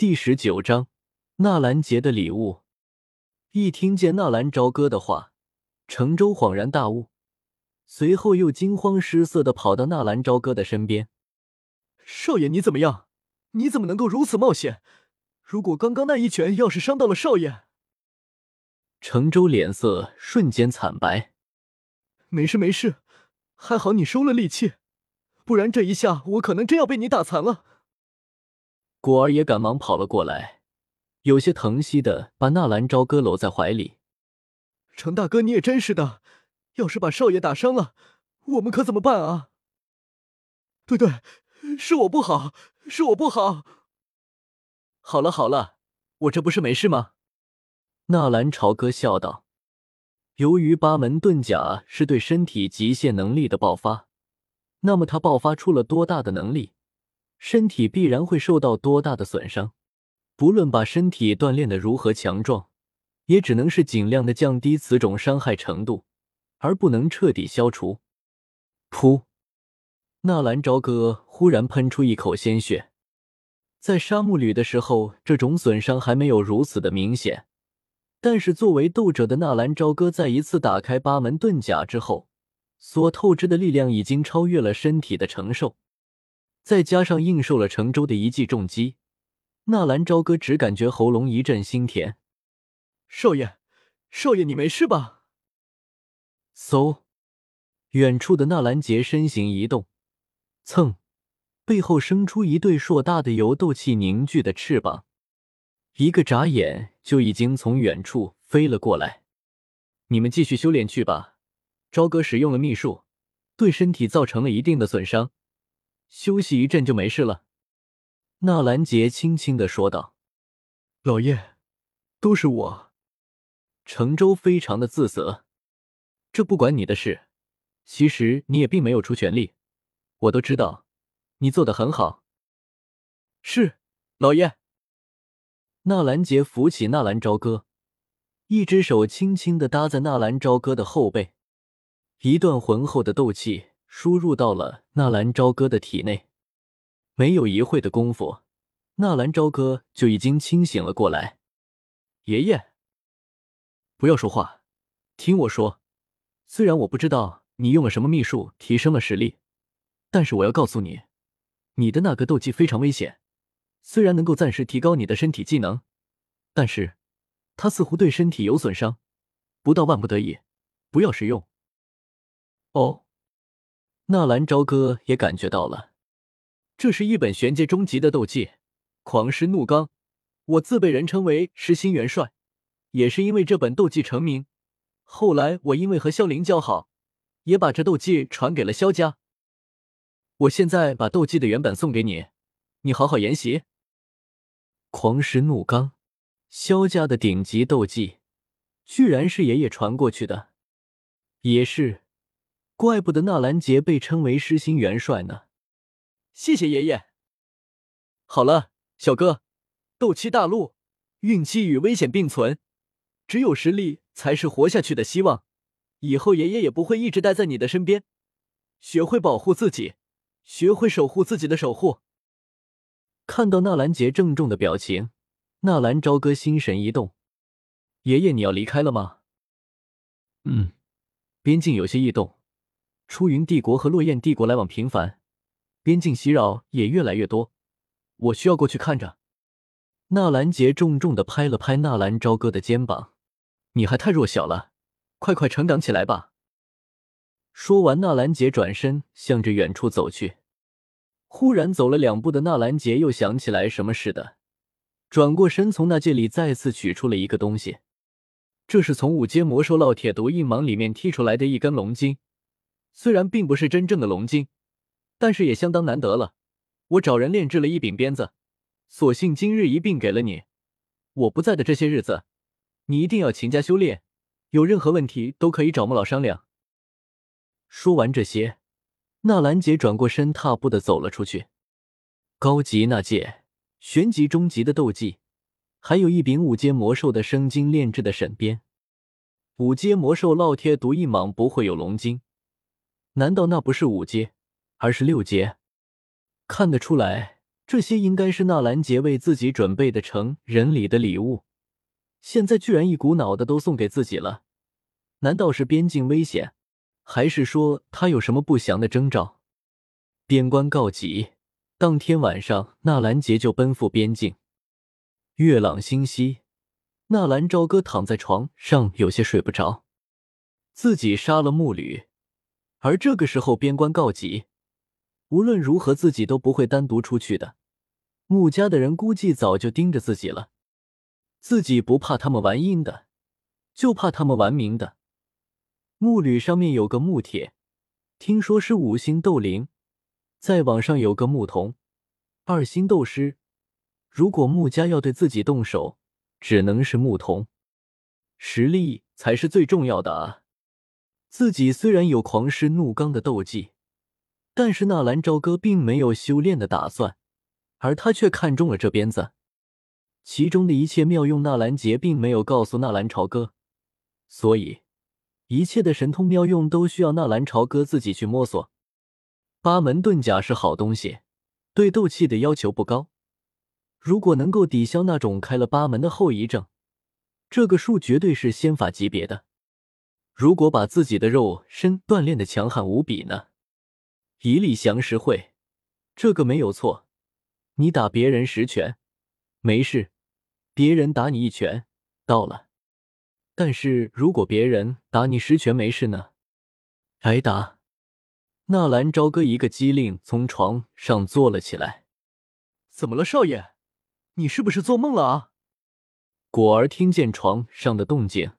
第十九章纳兰杰的礼物。一听见纳兰朝歌的话，程州恍然大悟，随后又惊慌失色的跑到纳兰朝歌的身边：“少爷，你怎么样？你怎么能够如此冒险？如果刚刚那一拳要是伤到了少爷……”程州脸色瞬间惨白。没事没事，还好你收了力气，不然这一下我可能真要被你打残了。果儿也赶忙跑了过来，有些疼惜的把纳兰朝歌搂在怀里。程大哥，你也真是的，要是把少爷打伤了，我们可怎么办啊？对对，是我不好，是我不好。好了好了，我这不是没事吗？纳兰朝歌笑道：“由于八门遁甲是对身体极限能力的爆发，那么他爆发出了多大的能力？”身体必然会受到多大的损伤，不论把身体锻炼的如何强壮，也只能是尽量的降低此种伤害程度，而不能彻底消除。噗！纳兰朝歌忽然喷出一口鲜血，在沙漠旅的时候，这种损伤还没有如此的明显，但是作为斗者的纳兰朝歌，在一次打开八门遁甲之后，所透支的力量已经超越了身体的承受。再加上应受了程州的一记重击，纳兰朝歌只感觉喉咙一阵心甜。少爷，少爷，你没事吧？嗖，远处的纳兰杰身形一动，蹭，背后生出一对硕大的由斗气凝聚的翅膀，一个眨眼就已经从远处飞了过来。你们继续修炼去吧。朝歌使用了秘术，对身体造成了一定的损伤。休息一阵就没事了，纳兰杰轻轻的说道：“老爷，都是我。”程州非常的自责：“这不关你的事，其实你也并没有出全力，我都知道，你做的很好。”是，老爷。纳兰杰扶起纳兰朝歌，一只手轻轻的搭在纳兰朝歌的后背，一段浑厚的斗气。输入到了纳兰朝歌的体内，没有一会的功夫，纳兰朝歌就已经清醒了过来。爷爷，不要说话，听我说。虽然我不知道你用了什么秘术提升了实力，但是我要告诉你，你的那个斗技非常危险。虽然能够暂时提高你的身体技能，但是它似乎对身体有损伤。不到万不得已，不要使用。哦。纳兰朝歌也感觉到了，这是一本玄阶中级的斗技——狂狮怒刚。我自被人称为狮心元帅，也是因为这本斗技成名。后来我因为和萧凌交好，也把这斗技传给了萧家。我现在把斗技的原本送给你，你好好研习。狂狮怒刚，萧家的顶级斗技，居然是爷爷传过去的，也是。怪不得纳兰杰被称为狮心元帅呢，谢谢爷爷。好了，小哥，斗气大陆，运气与危险并存，只有实力才是活下去的希望。以后爷爷也不会一直待在你的身边，学会保护自己，学会守护自己的守护。看到纳兰杰郑重的表情，纳兰朝歌心神一动，爷爷你要离开了吗？嗯，边境有些异动。出云帝国和落雁帝国来往频繁，边境袭扰也越来越多，我需要过去看着。纳兰杰重重的拍了拍纳兰朝歌的肩膀：“你还太弱小了，快快成长起来吧。”说完，纳兰杰转身向着远处走去。忽然，走了两步的纳兰杰又想起来什么似的，转过身，从那戒里再次取出了一个东西。这是从五阶魔兽烙铁毒印芒里面剔出来的一根龙筋。虽然并不是真正的龙筋，但是也相当难得了。我找人炼制了一柄鞭子，索性今日一并给了你。我不在的这些日子，你一定要勤加修炼，有任何问题都可以找莫老商量。说完这些，纳兰杰转过身，踏步的走了出去。高级纳戒，玄级、中级的斗技，还有一柄五阶魔兽的生精炼制的神鞭。五阶魔兽烙铁毒一蟒不会有龙筋。难道那不是五阶，而是六阶？看得出来，这些应该是纳兰杰为自己准备的成人礼的礼物，现在居然一股脑的都送给自己了，难道是边境危险，还是说他有什么不祥的征兆？边关告急，当天晚上，纳兰杰就奔赴边境。月朗星稀，纳兰朝歌躺在床上，有些睡不着。自己杀了木吕，而这个时候边关告急，无论如何自己都不会单独出去的。穆家的人估计早就盯着自己了，自己不怕他们玩阴的，就怕他们玩明的。木履上面有个木铁，听说是五星斗灵；再往上有个牧童，二星斗师。如果穆家要对自己动手，只能是牧童，实力才是最重要的啊！自己虽然有狂狮怒刚的斗技，但是纳兰朝歌并没有修炼的打算。而他却看中了这鞭子，其中的一切妙用，纳兰杰并没有告诉纳兰朝歌，所以一切的神通妙用都需要纳兰朝歌自己去摸索。八门遁甲是好东西，对斗气的要求不高，如果能够抵消那种开了八门的后遗症，这个术绝对是仙法级别的。如果把自己的肉身锻炼的强悍无比呢？一力降十会，这个没有错。你打别人十拳没事，别人打你一拳到了。但是如果别人打你十拳没事呢？挨打！纳兰朝歌一个机灵，从床上坐了起来。怎么了，少爷？你是不是做梦了啊？果儿听见床上的动静，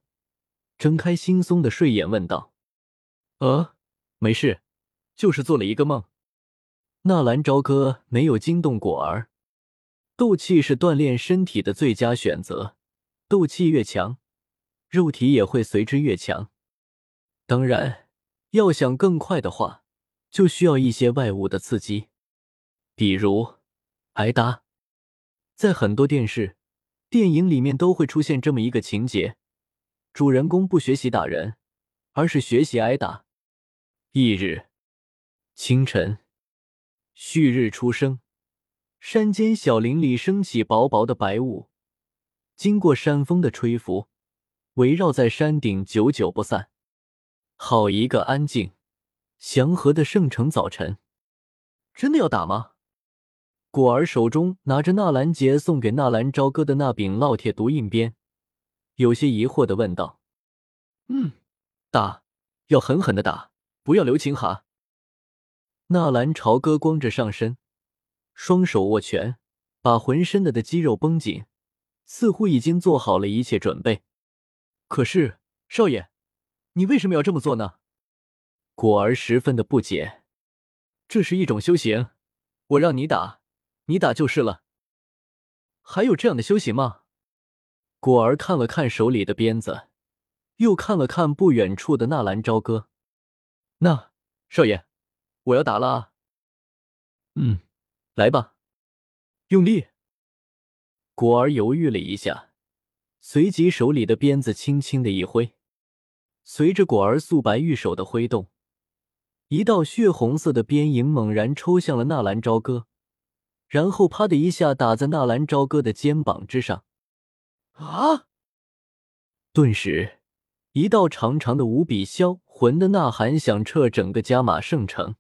睁开惺忪的睡眼问道：“呃，没事，就是做了一个梦。”纳兰朝歌没有惊动果儿，斗气是锻炼身体的最佳选择，斗气越强，肉体也会随之越强。当然，要想更快的话，就需要一些外物的刺激，比如挨打。在很多电视、电影里面都会出现这么一个情节：主人公不学习打人，而是学习挨打。翌日清晨。旭日初升，山间小林里升起薄薄的白雾，经过山风的吹拂，围绕在山顶，久久不散。好一个安静、祥和的圣城早晨！真的要打吗？果儿手中拿着纳兰杰送给纳兰朝歌的那柄烙铁毒印鞭，有些疑惑的问道：“嗯，打，要狠狠的打，不要留情哈。”纳兰朝歌光着上身，双手握拳，把浑身的的肌肉绷紧，似乎已经做好了一切准备。可是少爷，你为什么要这么做呢？果儿十分的不解。这是一种修行，我让你打，你打就是了。还有这样的修行吗？果儿看了看手里的鞭子，又看了看不远处的纳兰朝歌。那少爷。我要打了啊！嗯，来吧，用力。果儿犹豫了一下，随即手里的鞭子轻轻的一挥，随着果儿素白玉手的挥动，一道血红色的鞭影猛然抽向了纳兰朝歌，然后啪的一下打在纳兰朝歌的肩膀之上。啊！顿时，一道长长的无比销魂的呐喊响彻整个加马圣城。